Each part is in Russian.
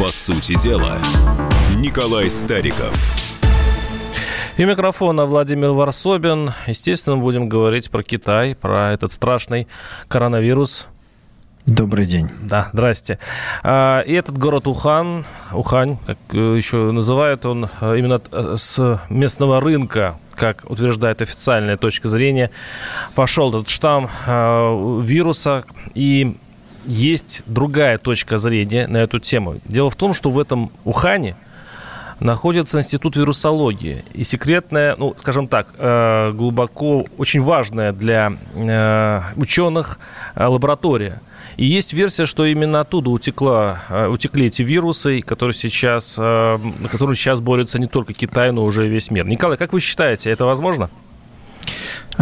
По сути дела, Николай Стариков. И микрофона Владимир Варсобин. Естественно, будем говорить про Китай, про этот страшный коронавирус. Добрый день. Да, здрасте. А, и этот город Ухан, Ухань, как э, еще называют, он э, именно э, с местного рынка, как утверждает официальная точка зрения, пошел этот штамм вируса. И есть другая точка зрения на эту тему. Дело в том, что в этом Ухане находится институт вирусологии. И секретная, ну, скажем так, э, глубоко, очень важная для э, ученых э, лаборатория. И есть версия, что именно оттуда утекла, утекли эти вирусы, которые сейчас, на которые сейчас борются не только Китай, но уже весь мир. Николай, как вы считаете, это возможно?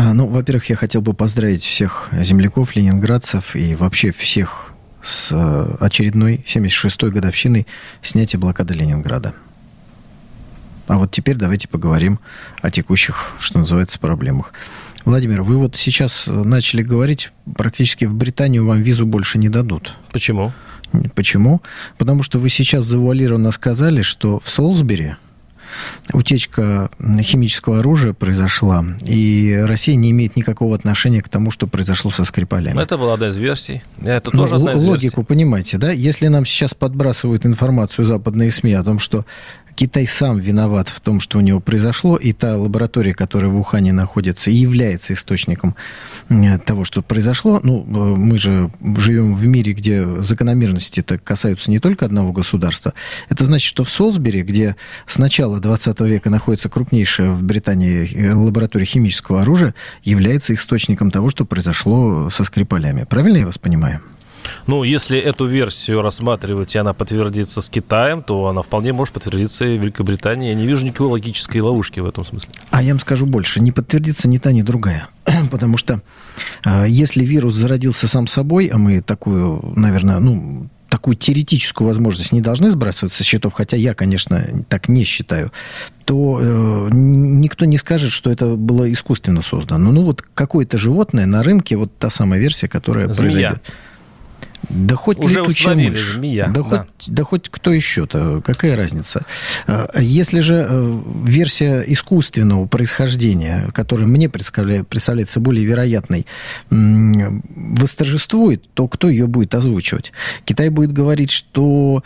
А, ну, во-первых, я хотел бы поздравить всех земляков, ленинградцев и вообще всех с э, очередной 76-й годовщиной снятия блокады Ленинграда. А вот теперь давайте поговорим о текущих, что называется, проблемах. Владимир, вы вот сейчас начали говорить, практически в Британию вам визу больше не дадут. Почему? Почему? Потому что вы сейчас завуалированно сказали, что в Солсбери, утечка химического оружия произошла, и Россия не имеет никакого отношения к тому, что произошло со Скрипалями. Ну, это была одна из версий. Это тоже ну, одна из логику версий. понимаете, да? Если нам сейчас подбрасывают информацию западные СМИ о том, что Китай сам виноват в том, что у него произошло, и та лаборатория, которая в Ухане находится, является источником того, что произошло. Ну, э, мы же живем в мире, где закономерности-то касаются не только одного государства. Это значит, что в Солсбери, где с начала 20 века находится крупнейшая в Британии э, лаборатория химического оружия, является источником того, что произошло со Скрипалями. Правильно я вас понимаю? Ну, если эту версию рассматривать, и она подтвердится с Китаем, то она вполне может подтвердиться и в Великобритании. Я не вижу никакой логической ловушки в этом смысле. А я вам скажу больше. Не подтвердится ни та, ни другая. Потому что э, если вирус зародился сам собой, а мы такую, наверное, ну, такую теоретическую возможность не должны сбрасывать со счетов, хотя я, конечно, так не считаю, то э, никто не скажет, что это было искусственно создано. Ну вот какое-то животное на рынке, вот та самая версия, которая Змея. произойдет. Да хоть Уже летучая мышь. Змея. Да, да. Хоть, да хоть кто еще-то. Какая разница? А, если же э, версия искусственного происхождения, которая мне представляется более вероятной, восторжествует, то кто ее будет озвучивать? Китай будет говорить, что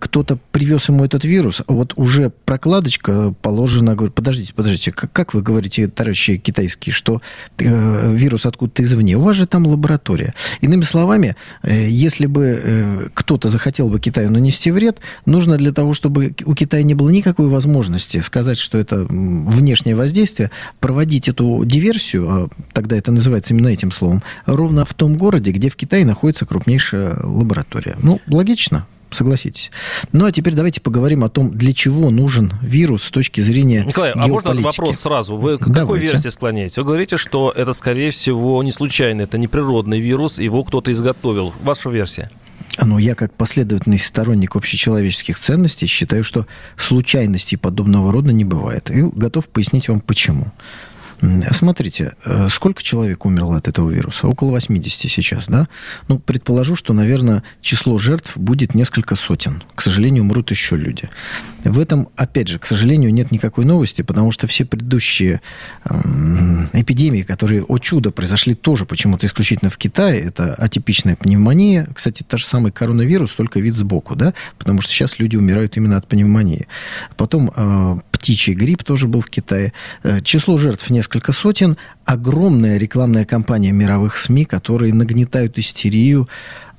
кто-то привез ему этот вирус, а вот уже прокладочка положена. Говорит, подождите, подождите, как, как вы говорите, товарищи китайские, что э, вирус откуда-то извне? У вас же там лаборатория. Иными словами, Э, если бы э, кто-то захотел бы Китаю нанести вред, нужно для того, чтобы у Китая не было никакой возможности сказать, что это внешнее воздействие, проводить эту диверсию, а тогда это называется именно этим словом, ровно в том городе, где в Китае находится крупнейшая лаборатория. Ну, логично. Согласитесь. Ну, а теперь давайте поговорим о том, для чего нужен вирус с точки зрения Николай, а можно вопрос сразу? Вы к давайте. какой версии склоняете? Вы говорите, что это, скорее всего, не случайно, это не природный вирус, его кто-то изготовил. Ваша версия? Ну, я как последовательный сторонник общечеловеческих ценностей считаю, что случайностей подобного рода не бывает. И готов пояснить вам почему. Смотрите, э, сколько человек умерло от этого вируса? Около 80 сейчас, да? Ну, предположу, что, наверное, число жертв будет несколько сотен. К сожалению, умрут еще люди. В этом, опять же, к сожалению, нет никакой новости, потому что все предыдущие эпидемии, которые, о чудо, произошли тоже почему-то исключительно в Китае, это атипичная пневмония, кстати, та же самый коронавирус, только вид сбоку, да, потому что сейчас люди умирают именно от пневмонии. Потом э, птичий грипп тоже был в Китае. Э, число жертв несколько несколько сотен. Огромная рекламная кампания мировых СМИ, которые нагнетают истерию,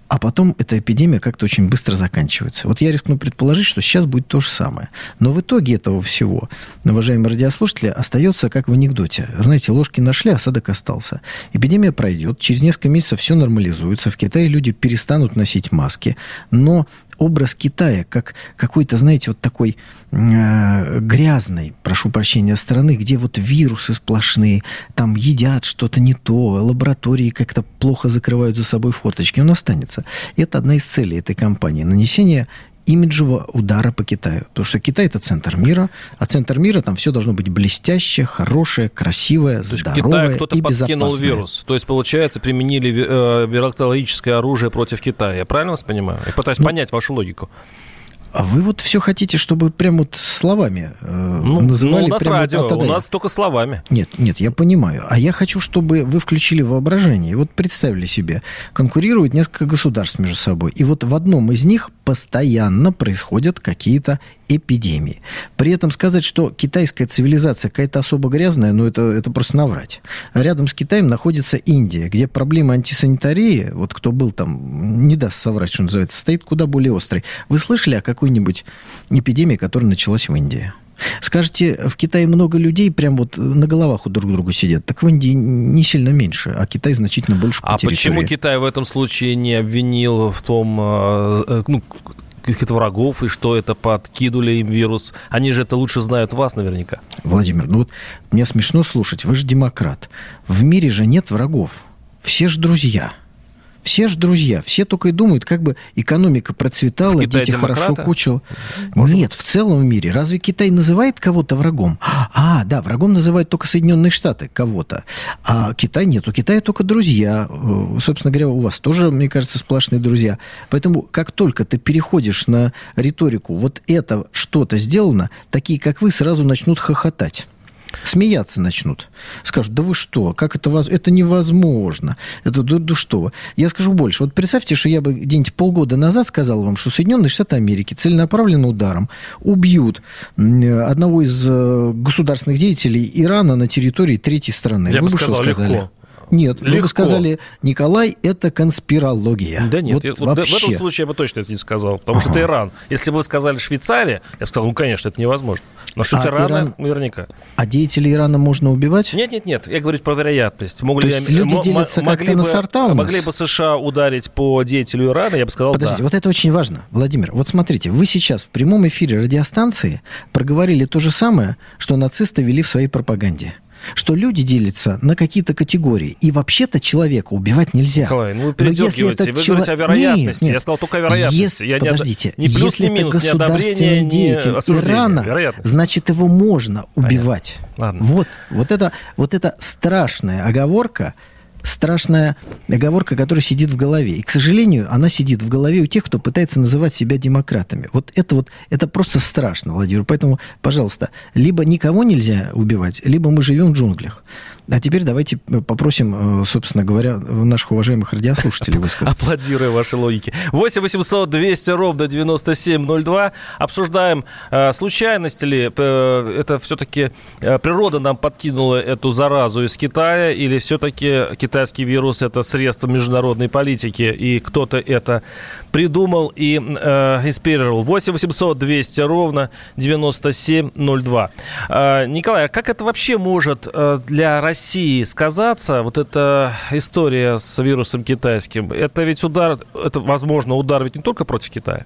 а потом эта эпидемия как-то очень быстро заканчивается. Вот я рискну предположить, что сейчас будет то же самое. Но в итоге этого всего, уважаемые радиослушатели, остается как в анекдоте. Знаете, ложки нашли, осадок остался. Эпидемия пройдет, через несколько месяцев все нормализуется, в Китае люди перестанут носить маски, но образ Китая как какой-то, знаете, вот такой э, грязной, прошу прощения, страны, где вот вирусы сплошные, там едят что-то не то, лаборатории как-то плохо закрывают за собой форточки, он останется. И это одна из целей этой кампании. Нанесение имиджевого удара по Китаю. Потому что Китай это центр мира, а центр мира там все должно быть блестящее, хорошее, красивое, То здоровое кто-то и подкинул вирус. То есть, получается, применили э, вирусологическое оружие против Китая. Я правильно вас понимаю? Я пытаюсь ну, понять вашу логику. А вы вот все хотите, чтобы прям вот словами э, Ну, называли ну, у нас прям вот радио, от до у нас только словами. Нет, нет, я понимаю. А я хочу, чтобы вы включили воображение. И вот представили себе, конкурируют несколько государств между собой. И вот в одном из них постоянно происходят какие-то эпидемии. При этом сказать, что китайская цивилизация какая-то особо грязная, ну это, это просто наврать. Рядом с Китаем находится Индия, где проблема антисанитарии, вот кто был там, не даст соврать, что называется, стоит куда более острой. Вы слышали о какой-нибудь эпидемии, которая началась в Индии? Скажете, в Китае много людей прям вот на головах у друг друга сидят. Так в Индии не сильно меньше, а Китай значительно больше по А почему территории. Китай в этом случае не обвинил в том, э, э, ну, каких-то врагов, и что это подкинули им вирус? Они же это лучше знают вас наверняка. Владимир, ну вот мне смешно слушать, вы же демократ. В мире же нет врагов. Все же друзья. Все же друзья. Все только и думают, как бы экономика процветала, дети хорошо демократы? кучил. Нет, в целом в мире. Разве Китай называет кого-то врагом? А, да, врагом называют только Соединенные Штаты кого-то. А Китай нет. У Китая только друзья. Э, Собственно говоря, у вас тоже, мне кажется, сплошные друзья. Поэтому, как только ты переходишь на риторику, вот это что-то сделано, такие, как вы, сразу начнут хохотать. Смеяться начнут. Скажут, да вы что, как это воз... Это невозможно. Это да, да что. Я скажу больше. Вот представьте, что я бы где-нибудь полгода назад сказал вам, что Соединенные Штаты Америки целенаправленным ударом убьют одного из э, государственных деятелей Ирана на территории третьей страны. Я вы бы что сказал, сказали? легко. Нет, вы Легко. бы сказали, Николай, это конспирология. Да нет, вот я- вот в вообще. этом случае я бы точно это не сказал, потому что Ага. это Иран. Если бы вы сказали Швейцария, я бы сказал, ну, конечно, это невозможно. Но что А это Иран, наверняка. А деятелей Ирана можно убивать? Нет, нет, нет, я говорю про вероятность. Могли, То есть люди мо- делятся как-то могли на бы- сорта у нас? Могли бы США ударить по деятелю Ирана, я бы сказал, Подождите, да. вот это очень важно, Владимир. Вот смотрите, вы сейчас в прямом эфире радиостанции проговорили то же самое, что нацисты вели в своей пропаганде. Что люди делятся на какие-то категории. И вообще-то человека убивать нельзя. Николай, ну вы Но если передергиваете. этот Вы чело- говорите о вероятности. Нет, нет. Я сказал только о вероятности. Если- Я не од- подождите, ни плюс, если ни минус, это государственный ни деятель осуждение. Ирана, значит, его можно убивать. Ладно. Вот, вот это, вот это страшная оговорка, страшная оговорка, которая сидит в голове. И, к сожалению, она сидит в голове у тех, кто пытается называть себя демократами. Вот это вот, это просто страшно, Владимир. Поэтому, пожалуйста, либо никого нельзя убивать, либо мы живем в джунглях. А теперь давайте э, попросим, э, собственно говоря, наших уважаемых радиослушателей высказаться. Аплодируя вашей логике. 8 800 200 ровно 9702. Обсуждаем, э, случайность ли это все-таки природа нам подкинула эту заразу из Китая, или все-таки китайский вирус это средство международной политики, и кто-то это придумал и инспирировал. 8 800 200 ровно 9702. Э, Николай, а как это вообще может для России сказаться, вот эта история с вирусом китайским? Это ведь удар, это, возможно, удар ведь не только против Китая.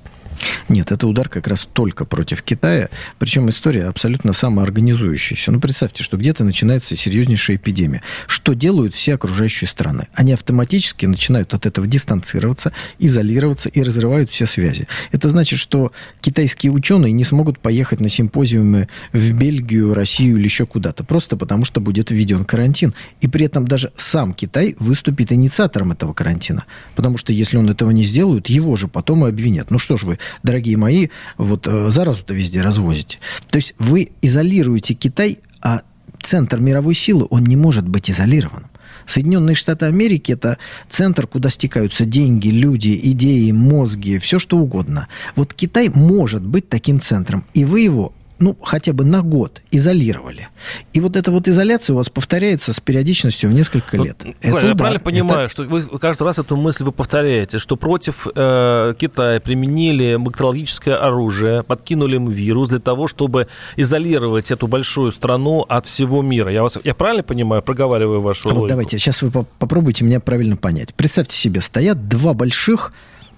Нет, это удар как раз только против Китая. Причем история абсолютно самоорганизующаяся. Ну, представьте, что где-то начинается серьезнейшая эпидемия. Что делают все окружающие страны? Они автоматически начинают от этого дистанцироваться, изолироваться и разрывают все связи. Это значит, что китайские ученые не смогут поехать на симпозиумы в Бельгию, Россию или еще куда-то. Просто потому, что будет введен карантин. И при этом даже сам Китай выступит инициатором этого карантина. Потому что если он этого не сделает, его же потом и обвинят. Ну что ж вы, дорогие мои, вот э, заразу-то везде развозите. То есть вы изолируете Китай, а центр мировой силы, он не может быть изолированным. Соединенные Штаты Америки – это центр, куда стекаются деньги, люди, идеи, мозги, все что угодно. Вот Китай может быть таким центром, и вы его ну, хотя бы на год изолировали. И вот эта вот изоляция у вас повторяется с периодичностью в несколько лет. Вот, Это Николай, я удар. правильно Это- понимаю, что вы каждый раз эту мысль вы повторяете, что против э, Китая применили бактериологическое оружие, подкинули им вирус для того, чтобы изолировать эту большую страну от всего мира. Я, вас, я правильно понимаю, проговариваю вашу А вот логику? давайте, сейчас вы по- попробуйте меня правильно понять. Представьте себе, стоят два больших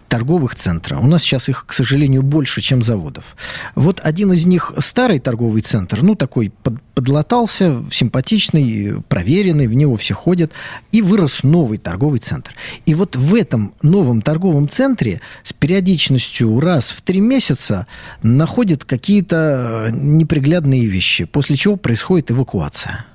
торговых центра. У нас сейчас их, к сожалению, больше, чем заводов. Вот один из них старый торговый центр, ну, такой под- подлатался, симпатичный, проверенный, в него все ходят, и вырос новый торговый центр. И вот в этом новом торговом центре с периодичностью раз в три месяца находят какие-то э, неприглядные вещи, после чего происходит эвакуация.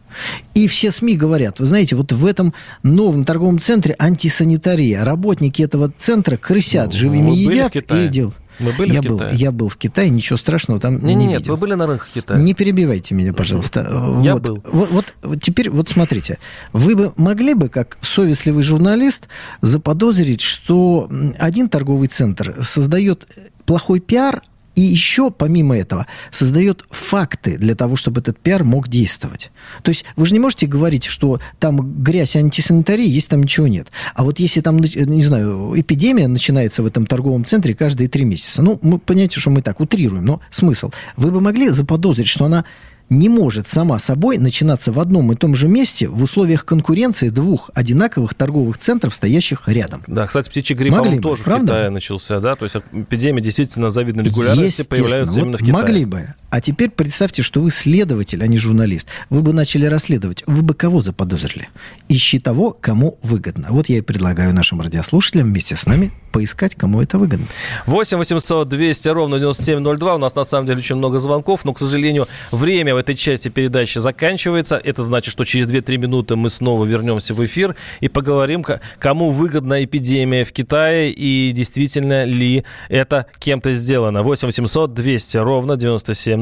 И все СМИ говорят, вы знаете, вот в этом новом торговом центре антисанитария. Работники этого центра крысят, Ну, живыми едят и делают. Вы были я в был, Китае? Я был в Китае, ничего страшного там не, не, нет, видел. вы были на рынках Китая? Не перебивайте меня, пожалуйста. Я вот, был. Вот, вот, вот теперь, вот смотрите, вы бы могли бы, как совестливый журналист, заподозрить, что один торговый центр создает плохой пиар, и еще, помимо этого, создает факты для того, чтобы этот пиар мог действовать. То есть вы же не можете говорить, что там грязь антисанитарии, есть там ничего нет. А вот если там, не знаю, эпидемия начинается в этом торговом центре каждые три месяца, ну, мы понимаете, что мы так утрируем, но смысл. Вы бы могли заподозрить, что она не может сама собой начинаться в одном и том же месте в условиях конкуренции двух одинаковых торговых центров, стоящих рядом. Да, кстати, птичий грипп, Могли бы, тоже правда? в Китае начался, да? То есть эпидемии действительно завидной регулярности появляются Вот именно в Китае. Могли бы. А теперь представьте, что вы следователь, а не журналист. Вы бы начали расследовать. Вы бы кого заподозрили? Ищи того, кому выгодно. Вот я и предлагаю нашим радиослушателям вместе с нами поискать, кому это выгодно. 8 800 200 ровно 9702. У нас на самом деле очень много звонков, но, к сожалению, время в этой части передачи заканчивается. Это значит, что через 2-3 минуты мы снова вернемся в эфир и поговорим, кому выгодна эпидемия в Китае и действительно ли это кем-то сделано. 8 800 200 ровно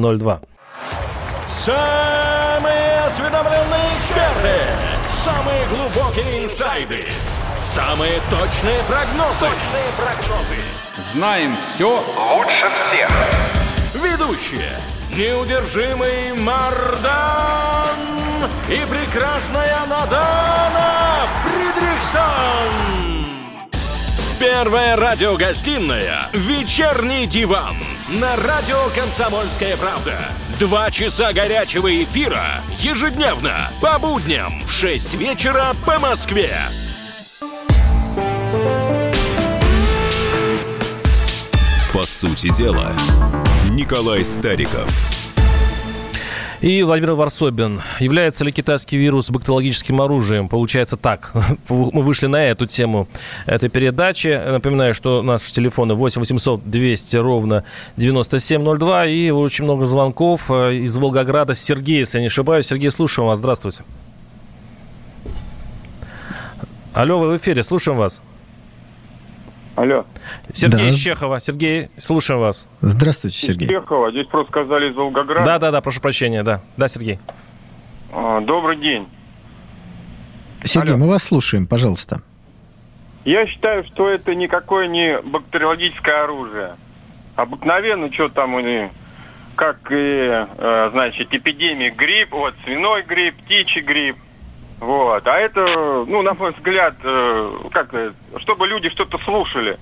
9702. Самые осведомленные эксперты. Самые глубокие инсайды. Самые точные прогнозы. Точные прогнозы. Знаем все лучше всех. Ведущие. Неудержимый Мардан и прекрасная Надана Фридрихсон. Первая радиогостинная «Вечерний диван» на радио «Комсомольская правда». Два часа горячего эфира ежедневно по будням в 6 вечера по Москве. По сути дела, Николай Стариков. И Владимир Варсобин. Является ли китайский вирус бактериологическим оружием? Получается так. Мы вышли на эту тему этой передачи. Напоминаю, что наши телефоны 8 800 200 ровно 9702. И очень много звонков э, из Волгограда. Сергей, если я не ошибаюсь. Сергей, слушаем вас. Здравствуйте. Алло, вы в эфире. Слушаем вас. Алло. Сергей Да. из Чехова. Сергей, слушаем вас. Здравствуйте, Сергей. Чехова, здесь просто сказали из Волгограда. Да, да, да, прошу прощения. Да, да, Сергей. А, Добрый день. Сергей, Алло. мы вас слушаем, пожалуйста. Я считаю, что это никакое не бактериологическое оружие. Обыкновенно, что там, и, как и, э, значит, эпидемия грипп, вот, свиной грипп, птичий грипп. Вот. А это, ну, на мой взгляд, э, как это, чтобы люди что-то слушали.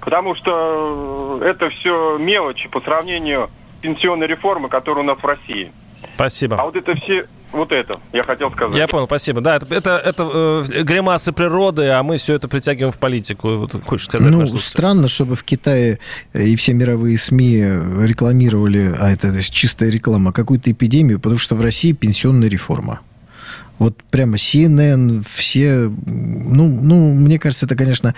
Потому что э, это все мелочи по сравнению с пенсионной реформой, которая у нас в России. Спасибо. А вот это все, вот это, я хотел сказать. Я понял, спасибо. Да, это, это, это, э, гримасы природы, а мы все это притягиваем в политику. Вот хочешь сказать? Ну, странно, чтобы в Китае э, и все мировые СМИ рекламировали, а это чистая реклама, какую-то эпидемию, потому что в России пенсионная реформа. Вот прямо CNN, все, ну, ну, мне кажется, это, конечно,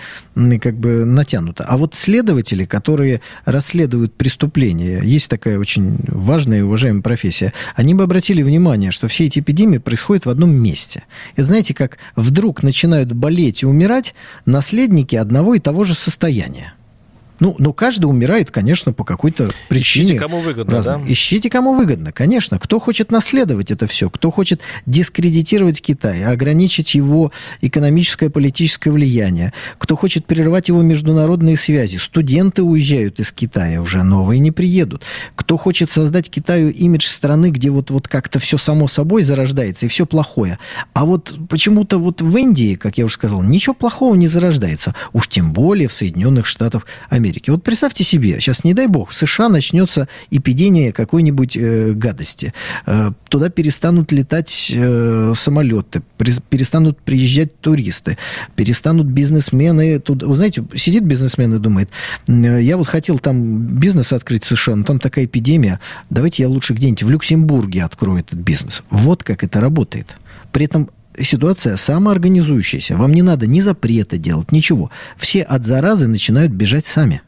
как бы натянуто. А вот следователи, которые расследуют преступления, есть такая очень важная и уважаемая профессия, они бы обратили внимание, что все эти эпидемии происходят в одном месте. Это знаете, как вдруг начинают болеть и умирать наследники одного и того же состояния. Ну, но каждый умирает, конечно, по какой-то причине. Ищите, кому выгодно, разной. да? Ищите, кому выгодно, конечно. Кто хочет наследовать это все, кто хочет дискредитировать Китай, ограничить его экономическое и политическое влияние, кто хочет прервать его международные связи. Студенты уезжают из Китая уже, новые не приедут. Кто хочет создать Китаю имидж страны, где вот, вот как-то все само собой зарождается и все плохое. А вот почему-то вот в Индии, как я уже сказал, ничего плохого не зарождается. Уж тем более в Соединенных Штатах Америки. Вот представьте себе, сейчас, не дай бог, в США начнется эпидемия какой-нибудь э, гадости. Э, туда перестанут летать э, самолеты, прес- перестанут приезжать туристы, перестанут бизнесмены туда... Вы знаете, сидит бизнесмен и думает, «М, я вот хотел там бизнес открыть в США, но там такая эпидемия, давайте я лучше где-нибудь в Люксембурге открою этот бизнес. Вот как это работает. При этом ситуация самоорганизующаяся. Вам не надо ни запрета делать, ничего. Все от заразы начинают бежать сами.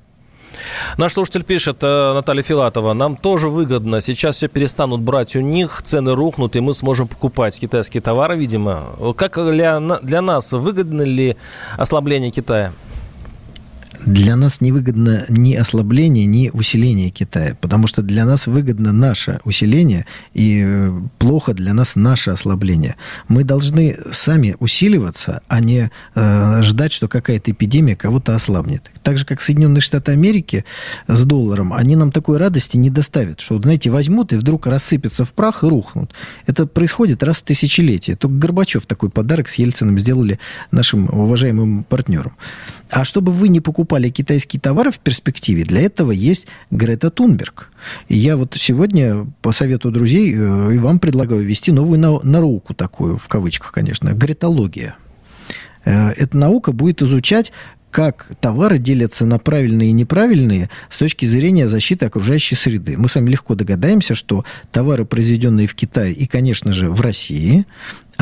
Наш слушатель пишет, э, Наталья Филатова, нам тоже выгодно. Сейчас все перестанут брать у них, цены рухнут, и мы сможем покупать китайские товары, видимо. Как для, для нас выгодно ли ослабление Китая? Для нас невыгодно ни ослабление, ни усиление Китая, потому что для нас выгодно наше усиление и э, плохо для нас наше ослабление. Мы должны сами усиливаться, а не э, ждать, что какая-то эпидемия кого-то ослабнет. Так же, как Соединенные Штаты Америки с долларом, они нам такой радости не доставят, что, знаете, возьмут и вдруг рассыпятся в прах и рухнут. Это происходит раз в тысячелетие. Только Горбачев такой подарок с Ельциным сделали нашим уважаемым партнерам. А чтобы вы не покупали китайские товары в перспективе, для этого есть Грета Тунберг. И я вот сегодня по совету друзей э, и вам предлагаю ввести новую науку такую, в кавычках, конечно, гретология. Э, эта наука будет изучать, как товары делятся на правильные и неправильные с точки зрения защиты окружающей среды. Мы с вами легко догадаемся, что товары, произведенные в Китае и, конечно же, в России,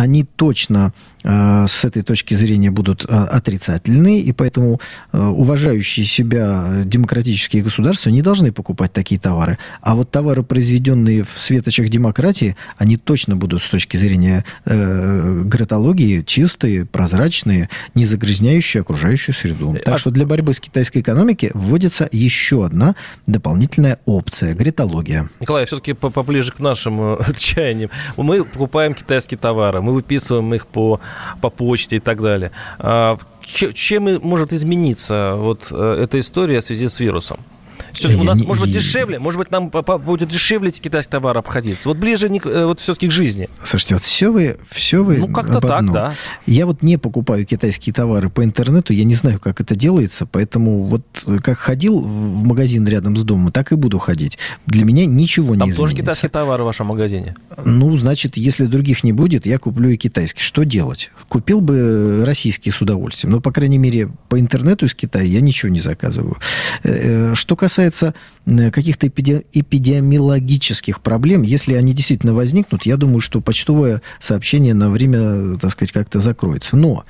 они точно э, с этой точки зрения будут э, отрицательные, и поэтому э, уважающие себя демократические государства не должны покупать такие товары. А вот товары, произведенные в светочах демократии, они точно будут с точки зрения э, гратологии чистые, прозрачные, не загрязняющие окружающую среду. Так а что для борьбы с китайской экономикой вводится еще одна дополнительная опция – гретология. Николай, все-таки поближе к нашим чаяниям. Мы покупаем китайские товары, мы выписываем их по, по почте и так далее. А, чем может измениться вот э, эта история в связи с вирусом? Все-таки у нас, не, может быть, дешевле, может быть, нам будет дешевле эти китайские товары обходиться. Вот ближе э, вот все-таки к жизни. Слушайте, вот все вы, все вы Ну, как-то так, да. Я вот не покупаю китайские товары по интернету, я не знаю, как это делается, поэтому вот э, как ходил в магазин рядом с домом, так и буду ходить. Для меня ничего Там не изменится. Там тоже китайские товары в вашем магазине? Ну, значит, если других не будет, я куплю и китайский. Что делать? Купил бы российские с удовольствием. Но, по крайней мере, по интернету из Китая я ничего не заказываю. Э, что касается касается э, каких-то эпидемиологических проблем, если они действительно возникнут, я думаю, что почтовое сообщение на время, так сказать, как-то закроется. Но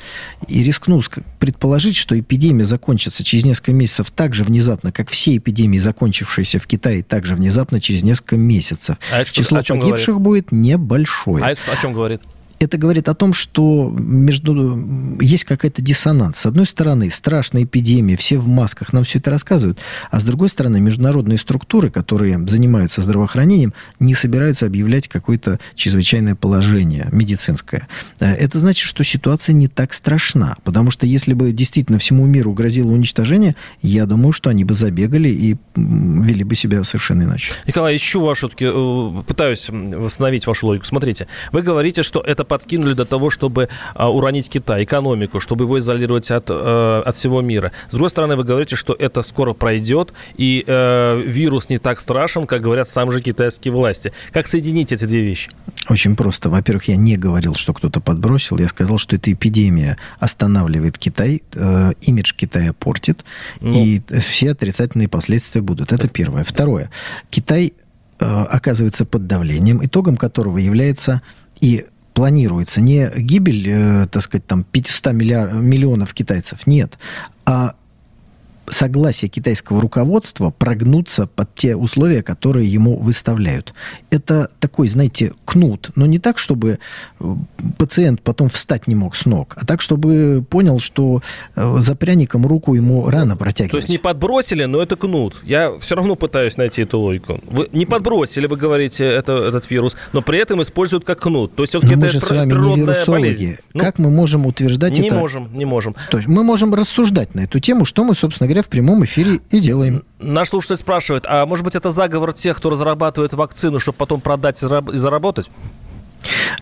и рискну предположить, что эпидемия закончится через несколько месяцев так же внезапно, как все эпидемии, закончившиеся в Китае, так же внезапно через несколько месяцев. А это Число погибших говорит? будет небольшое. А это о чем говорит? Это говорит о том, что между есть какая-то диссонанс. С одной стороны, страшная эпидемия, все в масках, нам все это рассказывают, а с другой стороны, международные структуры, которые занимаются здравоохранением, не собираются объявлять какое-то чрезвычайное положение медицинское. Э, это значит, что ситуация не так страшна, потому что если бы действительно всему миру грозило уничтожение, я думаю, что они бы забегали и вели бы себя совершенно иначе. Николай, ищу вашу, э, пытаюсь восстановить вашу логику. Смотрите, вы говорите, что это подкинули до того, чтобы а, уронить Китай, экономику, чтобы его изолировать от, э, от всего мира. С другой стороны, вы говорите, что это скоро пройдет, и э, вирус не так страшен, как говорят сам же китайские власти. Как соединить эти две вещи? Очень просто. Во-первых, я не говорил, что кто-то подбросил. Я сказал, что эта эпидемия останавливает Китай, э, имидж Китая портит, ну. и все отрицательные последствия будут. Это первое. Второе. Китай э, оказывается под давлением, итогом которого является и планируется. Не гибель, э, так сказать, там 500 миллиар, миллионов китайцев, нет, а согласие китайского руководства прогнуться под те условия, которые ему выставляют. Это такой, знаете, кнут, но не так, чтобы э, пациент потом встать не мог с ног, а так, чтобы понял, что э, за пряником руку ему рано протягивать. То есть не подбросили, но это кнут. Я все равно пытаюсь найти эту логику. Вы не подбросили, вы говорите, это, этот вирус, но при этом используют как кнут. То есть все-таки это мы же с вами не вирусологи. Болезнь. Ну, как мы можем утверждать не это? Не можем, не можем. То есть мы можем рассуждать на эту тему, что мы, собственно говоря, в прямом эфире и делаем. Наш слушатель спрашивает, а может быть это заговор тех, кто разрабатывает вакцину, чтобы потом продать и заработать?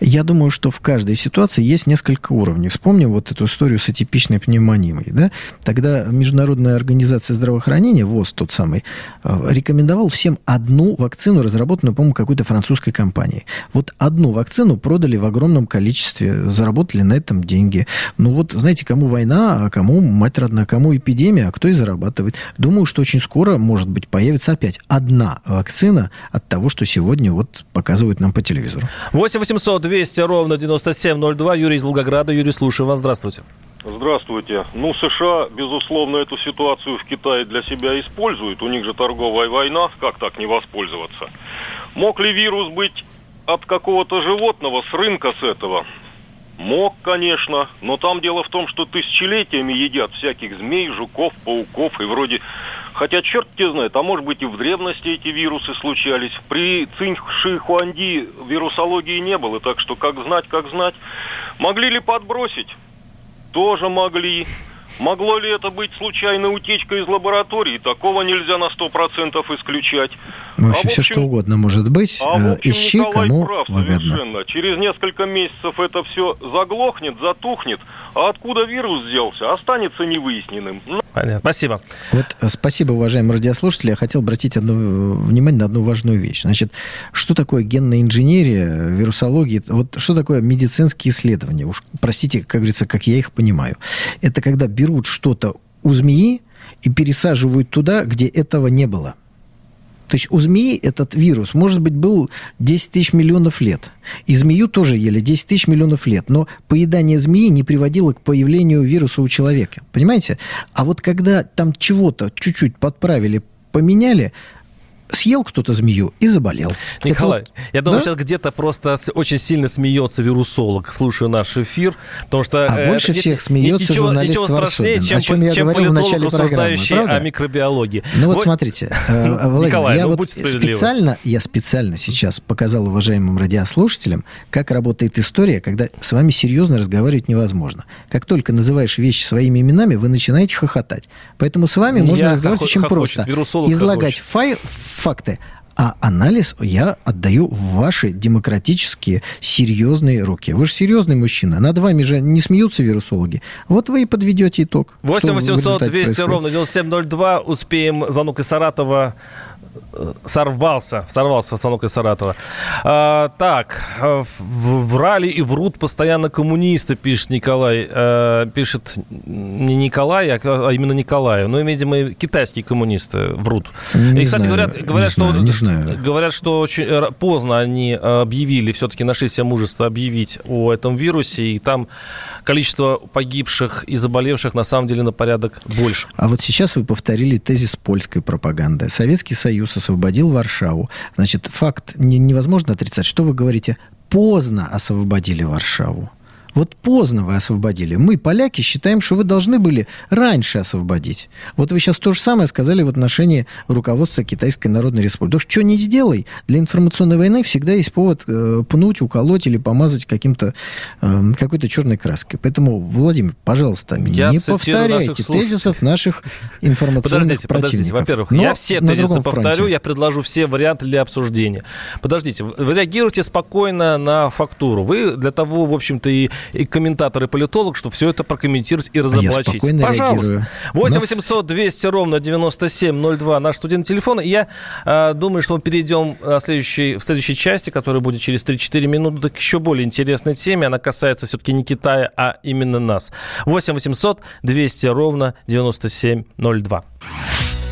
Я думаю, что в каждой ситуации есть несколько уровней. Вспомним вот эту историю с атипичной пневмонией. Да? Тогда Международная организация здравоохранения, ВОЗ тот самый, э, рекомендовал всем одну вакцину, разработанную, по-моему, какой-то французской компанией. Вот одну вакцину продали в огромном количестве, заработали на этом деньги. Ну вот, знаете, кому война, а кому мать родная, кому эпидемия, а кто и зарабатывает. Думаю, что очень скоро, может быть, появится опять одна вакцина от того, что сегодня вот показывают нам по телевизору. 8 800 200 ровно 9702. Юрий из Волгограда. Юрий, слушаю вас. Здравствуйте. Здравствуйте. Ну, США, безусловно, эту ситуацию в Китае для себя используют. У них же торговая война. Как так не воспользоваться? Мог ли вирус быть от какого-то животного с рынка с этого? Мог, конечно, но там дело в том, что тысячелетиями едят всяких змей, жуков, пауков и вроде... Хотя черт те знает, а может быть и в древности эти вирусы случались. При Цинь-Ши Хуанди вирусологии не было, так что как знать, как знать. Могли ли подбросить? Тоже могли. Могло ли это быть случайной утечкой из лаборатории? Такого нельзя на 100% исключать. Ну, вообще а, все что угодно может быть. А, в Э, общем, Ищи, Николай кому прав выгодно. совершенно. Через несколько месяцев это все заглохнет, затухнет. А откуда вирус взялся, останется невыясненным. Ну, Понятно. Спасибо. Вот э, спасибо, уважаемые радиослушатели. Я хотел обратить одно, э, внимание на одну важную вещь. Значит, что такое генная инженерия, вирусология? Вот что такое медицинские исследования? Уж простите, как говорится, как я их понимаю. Это когда берут что-то у змеи и пересаживают туда, где этого не было. То есть у змеи этот вирус, может быть, был 10 тысяч миллионов лет. И змею тоже ели 10 тысяч миллионов лет. Но поедание змеи не приводило к появлению вируса у человека. Понимаете? А вот когда там чего-то чуть-чуть подправили, поменяли, съел кто-то змею и заболел. Это Николай, вот- я думаю, да? сейчас где-то просто очень сильно смеется вирусолог, слушая наш эфир, потому что... А э, больше всех смеется ничего, журналист ничего страшнее, Варсобин, чем, о чем я чем говорил в начале программы, правда? о микробиологии. Ну вот Вот- смотрите, э, Владимир, Николай, я ну вот специально, я специально сейчас показал уважаемым радиослушателям, как работает история, когда с вами серьезно разговаривать невозможно. Как только называешь вещи своими именами, вы начинаете хохотать. Поэтому с вами Я можно разговаривать хохо- очень хохочет, просто. Излагать хохочет. Факты, а анализ я отдаю в ваши демократические, серьезные руки. Вы же серьезный мужчина. Над вами же не смеются вирусологи. Вот вы и подведете итог. 8 что в 800 результате 200 происходит. ровно 9702. Успеем. Звонок из Саратова сорвался. Сорвался звонок из Саратова. А, так, э, врали и врут постоянно коммунисты, пишет Николай. Э, пишет не Николай, а а именно Николай. Ну, видимо, китайские коммунисты врут. Не и, кстати, знаю, говорят, говорят, не что, знаю, не знаю. говорят, что очень р- поздно они э, объявили, все-таки нашли себе мужество объявить о этом вирусе, и там количество погибших и заболевших на самом деле на порядок больше. А вот сейчас вы повторили тезис польской пропаганды. Советский Союз освободил Варшаву. Значит, факт не- невозможно отрицать. Что вы говорите? Поздно освободили Варшаву. Вот поздно вы освободили. Мы, поляки, считаем, что вы должны были раньше освободить. Вот вы сейчас то же самое сказали в отношении руководства Китайской Народной Республики. Потому что не сделай, для информационной войны всегда есть повод э, пнуть, уколоть или помазать каким-то, э, какой-то черной краской. Поэтому, Владимир, пожалуйста, Я не повторяйте наших тезисов наших информационных Подождите, подождите. противников. Во-первых, я все тезисы повторю, фронте. я предложу все варианты для обсуждения. Подождите, вы реагируете спокойно на фактуру. Вы для того, в общем-то, и, и комментатор, и политолог, чтобы все это прокомментировать и разоблачить. Спокойно Пожалуйста. реагирую. 8 У нас- 800 200 ровно 9702 наш студент телефон. Я э, думаю, что мы перейдем э, следующей, в следующей части, которая будет через 3-4 минуты, к еще более интересной теме. Она касается все-таки не Китая, а именно нас. 8 800 200 ровно 9702.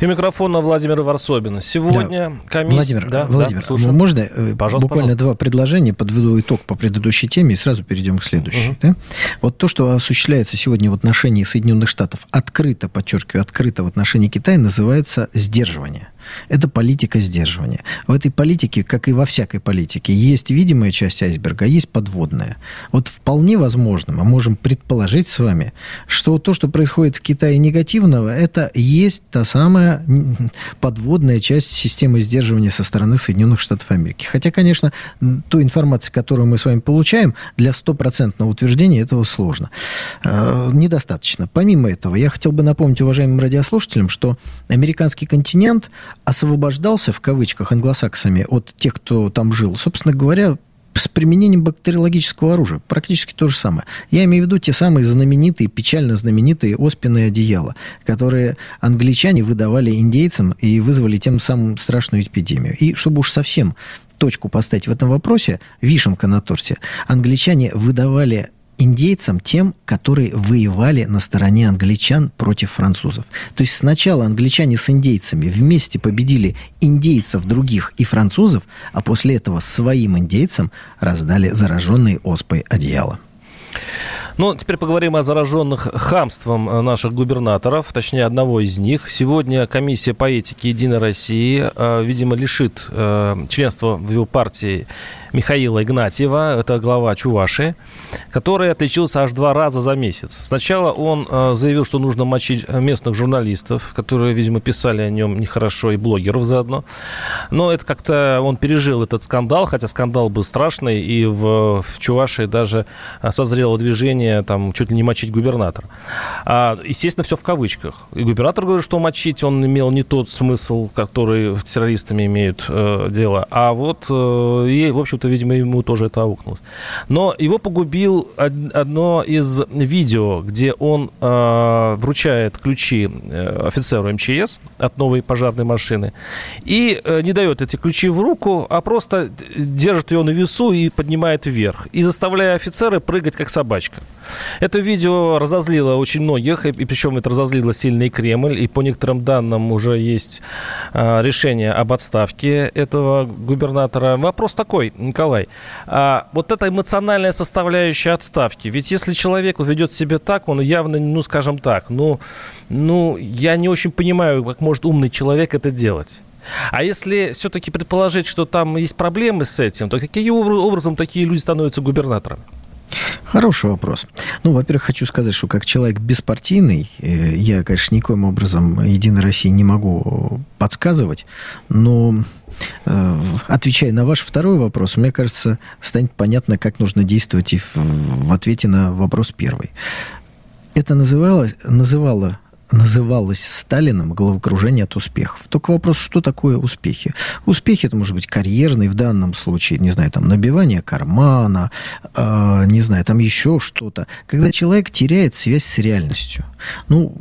И микрофона Владимира Варсобина. Сегодня комиссия... Владимир, Да, Владимир, да, слушаю. можно э, Пожалуйста, буквально пожалуйста. два предложения, подведу итог по предыдущей теме и сразу перейдем к следующей. да? Вот то, что осуществляется сегодня в отношении Соединенных Штатов, открыто, подчеркиваю, открыто в отношении Китая, называется сдерживание. Это политика сдерживания. В этой политике, как и во всякой политике, есть видимая часть айсберга, а есть подводная. Вот вполне возможно, мы можем предположить с вами, что то, что происходит в Китае негативного, это есть та самая подводная часть системы сдерживания со стороны Соединенных Штатов Америки. Хотя, конечно, ту информацию, которую мы с вами получаем, для стопроцентного утверждения этого сложно. Э, недостаточно. Помимо этого, я хотел бы напомнить уважаемым радиослушателям, что американский континент освобождался, в кавычках, англосаксами от тех, кто там жил, собственно говоря, с применением бактериологического оружия. Практически то же самое. Я имею в виду те самые знаменитые, печально знаменитые оспенные одеяла, которые англичане выдавали индейцам и вызвали тем самым страшную эпидемию. И чтобы уж совсем точку поставить в этом вопросе, вишенка на торте, англичане выдавали индейцам тем, которые воевали на стороне англичан против французов. То есть сначала англичане с индейцами вместе победили индейцев других и французов, а после этого своим индейцам раздали зараженные оспой одеяло. Ну, теперь поговорим о зараженных хамством э, наших губернаторов, точнее, одного из них. Сегодня комиссия по этике «Единой России», э, видимо, лишит э, членства в его партии Михаила Игнатьева, это глава Чуваши, который отличился аж два раза за месяц. Сначала он э, заявил, что нужно мочить местных журналистов, которые, видимо, писали о нем нехорошо, и блогеров заодно. Но это как-то он пережил этот скандал, хотя скандал был страшный, и в, в Чувашии даже э, созрело движение там чуть ли не мочить губернатора. А, естественно, все в кавычках. И губернатор говорит, что мочить он имел не тот смысл, который с террористами имеют э, дело, а вот э, и, в общем-то, видимо, ему тоже это аукнулось. Но его погубил одно из видео, где он э, вручает ключи э, офицеру МЧС от новой пожарной машины и э, не дает эти ключи в руку, а просто держит ее на весу и поднимает вверх, и заставляя офицера прыгать как собачка. Это видео разозлило очень многих, и, причем это разозлило сильный Кремль, и по некоторым данным уже есть э, решение об отставке этого губернатора. Вопрос такой, Николай, а, вот эта эмоциональная составляющая отставки, ведь если человек ведет себя так, он явно, ну, скажем так, ну, ну, я не очень понимаю, как может умный человек это делать. А если все-таки предположить, что там есть проблемы с этим, то каким образом такие люди становятся губернаторами? Хороший вопрос. Ну, во-первых, хочу сказать, что как человек беспартийный, э, я, конечно, никоим образом Единой России не могу подсказывать, но отвечая на ваш второй вопрос, мне кажется, станет понятно, как нужно действовать и в, в ответе на вопрос первый. Это называло, называло называлось Сталином головокружение от успехов. Только вопрос, что такое успехи? Успехи это может быть карьерный в данном случае, не знаю, там набивание кармана, э, не знаю, там еще что-то. Когда человек теряет связь с реальностью. Ну,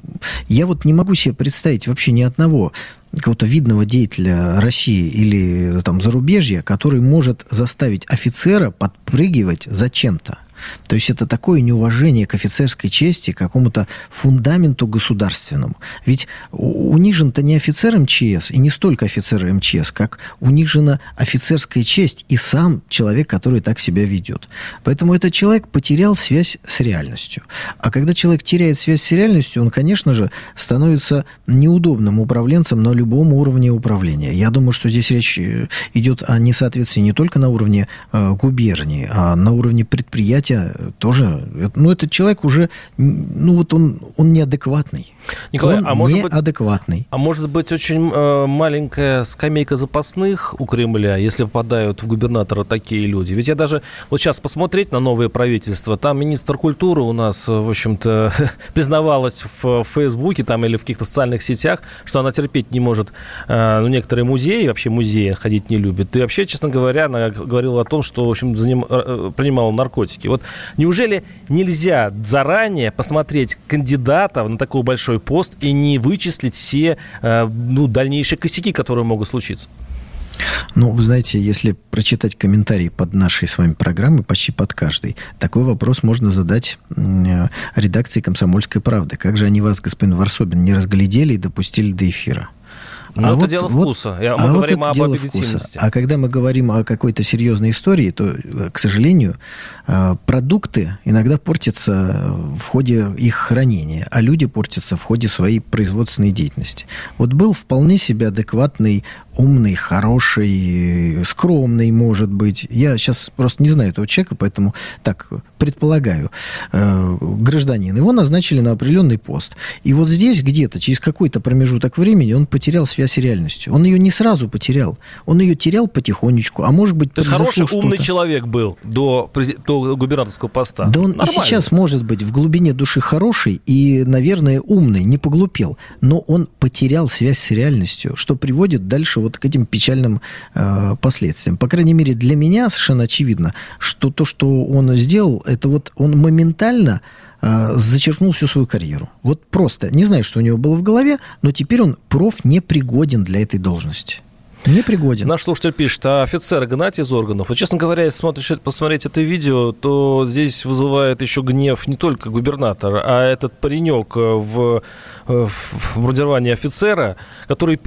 я вот не могу себе представить вообще ни одного какого-то видного деятеля России или там зарубежья, который может заставить офицера подпрыгивать зачем-то. То есть это такое неуважение к офицерской чести, к какому-то фундаменту государственному. Ведь унижен-то не офицер МЧС, и не столько офицер МЧС, как унижена офицерская честь и сам человек, который так себя ведет. Поэтому этот человек потерял связь с реальностью. А когда человек теряет связь с реальностью, он, конечно же, становится неудобным управленцем на любом уровне управления. Я думаю, что здесь речь э, идет о несоответствии не только на уровне э, губернии, а на уровне предприятия, хотя тоже, ну, этот человек уже, ну, вот он, он неадекватный. Николай, он а может неадекватный. Быть, а может быть очень э, маленькая скамейка запасных у Кремля, если попадают в губернатора такие люди? Ведь я даже, вот сейчас посмотреть на новое правительство, там министр культуры у нас, в общем-то, признавалась в Фейсбуке там или в каких-то социальных сетях, что она терпеть не может, э, ну, некоторые музеи, вообще музеи ходить не любит. И вообще, честно говоря, она говорила о том, что, в общем, за ним, э, принимала наркотики. Вот неужели нельзя заранее посмотреть кандидатов на такой большой пост и не вычислить все э, ну, дальнейшие косяки, которые могут случиться? Ну, вы знаете, если прочитать комментарии под нашей с вами программой, почти под каждой, такой вопрос можно задать э, редакции «Комсомольской правды». Как же они вас, господин Варсобин, не разглядели и допустили до эфира? Но а это вот, дело вкуса. Я, мы а говорим вот об вкуса. А когда мы говорим о какой-то серьезной истории, то, к сожалению, э, продукты иногда портятся в ходе их хранения, а люди портятся в ходе своей производственной деятельности. Вот был вполне себе адекватный умный, хороший, скромный, может быть. Я сейчас просто не знаю этого человека, поэтому так предполагаю. Э, гражданин. Его назначили на определенный пост. И вот здесь где-то, через какой-то промежуток времени, он потерял связь с реальностью. Он ее не сразу потерял. Он ее терял потихонечку. А может быть, То есть хороший, умный человек был до, до губернаторского поста. Да он Нормально. и сейчас может быть в глубине души хороший и, наверное, умный, не поглупел. Но он потерял связь с реальностью, что приводит дальше вот к этим печальным э, последствиям. По крайней мере, для меня совершенно очевидно, что то, что он сделал, это вот он моментально э, зачеркнул всю свою карьеру. Вот просто. Не знаю, что у него было в голове, но теперь он проф непригоден для этой должности. Непригоден. Наш слушатель пишет, а офицеры гнать из органов? Вот, честно говоря, если смотришь, посмотреть это видео, то здесь вызывает еще гнев не только губернатора, а этот паренек в, в мундировании офицера, который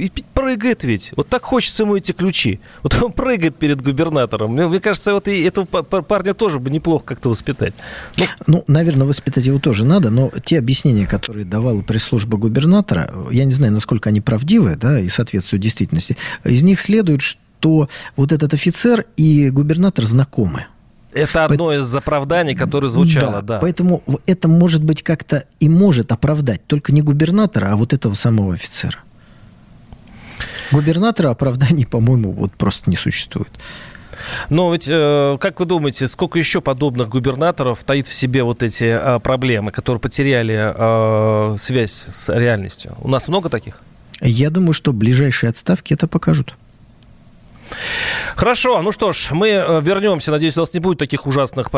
прыгает ведь. Вот так хочется ему эти ключи. Вот он прыгает перед губернатором. Мне, мне кажется, вот и этого парня тоже бы неплохо как-то воспитать. Ну, ну, наверное, воспитать его тоже надо, но те объяснения, которые давала пресс-служба губернатора, я не знаю, насколько они правдивы, да, и соответствуют действительности. Из них следует, что вот этот офицер и губернатор знакомы. Это одно из оправданий, которое звучало, да, да. Поэтому это может быть как-то и может оправдать только не губернатора, а вот этого самого офицера. Губернатора оправданий, по-моему, вот просто не существует. Но ведь, э, как вы думаете, сколько еще подобных губернаторов таит в себе вот эти э, проблемы, которые потеряли э, связь с реальностью? У нас много таких? Я думаю, что ближайшие отставки это покажут. Хорошо, ну что ж, мы вернемся. Надеюсь, у нас не будет таких ужасных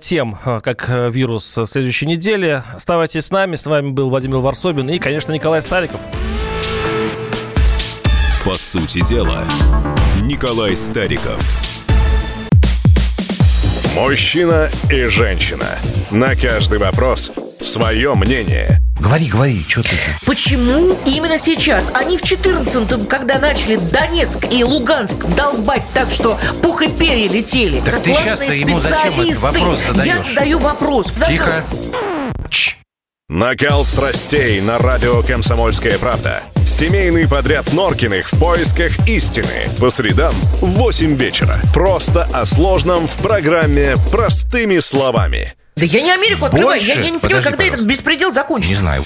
тем, как вирус в следующей неделе. Оставайтесь с нами. С вами был Владимир Варсобин и, конечно, Николай Стариков. По сути дела, Николай Стариков. Мужчина и женщина. На каждый вопрос свое мнение. Говори, говори, что ты? Почему именно сейчас? Они в 14-м, когда начали Донецк и Луганск долбать так, что пух и перья летели. Так ты сейчас-то ему зачем этот вопрос задаешь? Я задаю вопрос. Тихо. Чш. Накал страстей на радио «Комсомольская правда». Семейный подряд Норкиных в поисках истины. По средам в 8 вечера. Просто о сложном в программе «Простыми словами». Да я не Америку открываю. Я, я не понимаю, когда этот беспредел закончится. Не знаю.